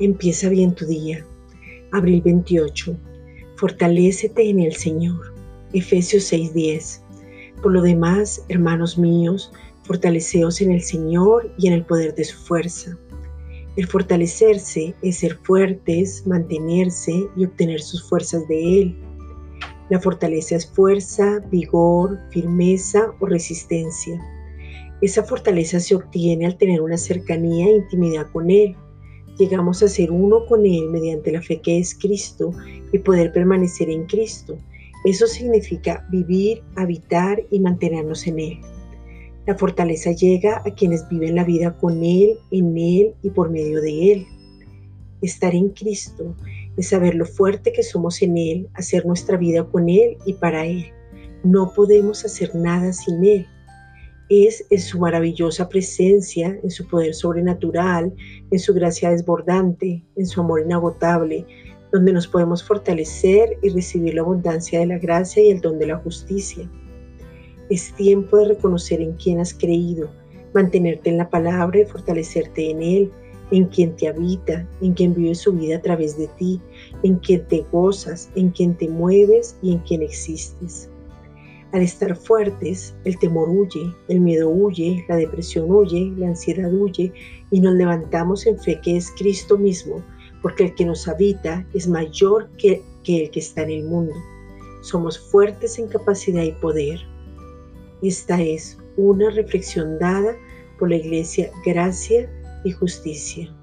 Empieza bien tu día. Abril 28. Fortalécete en el Señor. Efesios 6:10. Por lo demás, hermanos míos, fortaleceos en el Señor y en el poder de su fuerza. El fortalecerse es ser fuertes, mantenerse y obtener sus fuerzas de Él. La fortaleza es fuerza, vigor, firmeza o resistencia. Esa fortaleza se obtiene al tener una cercanía e intimidad con Él llegamos a ser uno con Él mediante la fe que es Cristo y poder permanecer en Cristo. Eso significa vivir, habitar y mantenernos en Él. La fortaleza llega a quienes viven la vida con Él, en Él y por medio de Él. Estar en Cristo es saber lo fuerte que somos en Él, hacer nuestra vida con Él y para Él. No podemos hacer nada sin Él es en su maravillosa presencia, en su poder sobrenatural, en su gracia desbordante, en su amor inagotable, donde nos podemos fortalecer y recibir la abundancia de la gracia y el don de la justicia. Es tiempo de reconocer en quién has creído, mantenerte en la palabra y fortalecerte en Él, en quien te habita, en quien vive su vida a través de ti, en quien te gozas, en quien te mueves y en quien existes. Al estar fuertes, el temor huye, el miedo huye, la depresión huye, la ansiedad huye y nos levantamos en fe que es Cristo mismo, porque el que nos habita es mayor que, el que está en el mundo. Somos fuertes en capacidad y poder. Esta es una reflexión dada por la Iglesia Gracia y Justicia.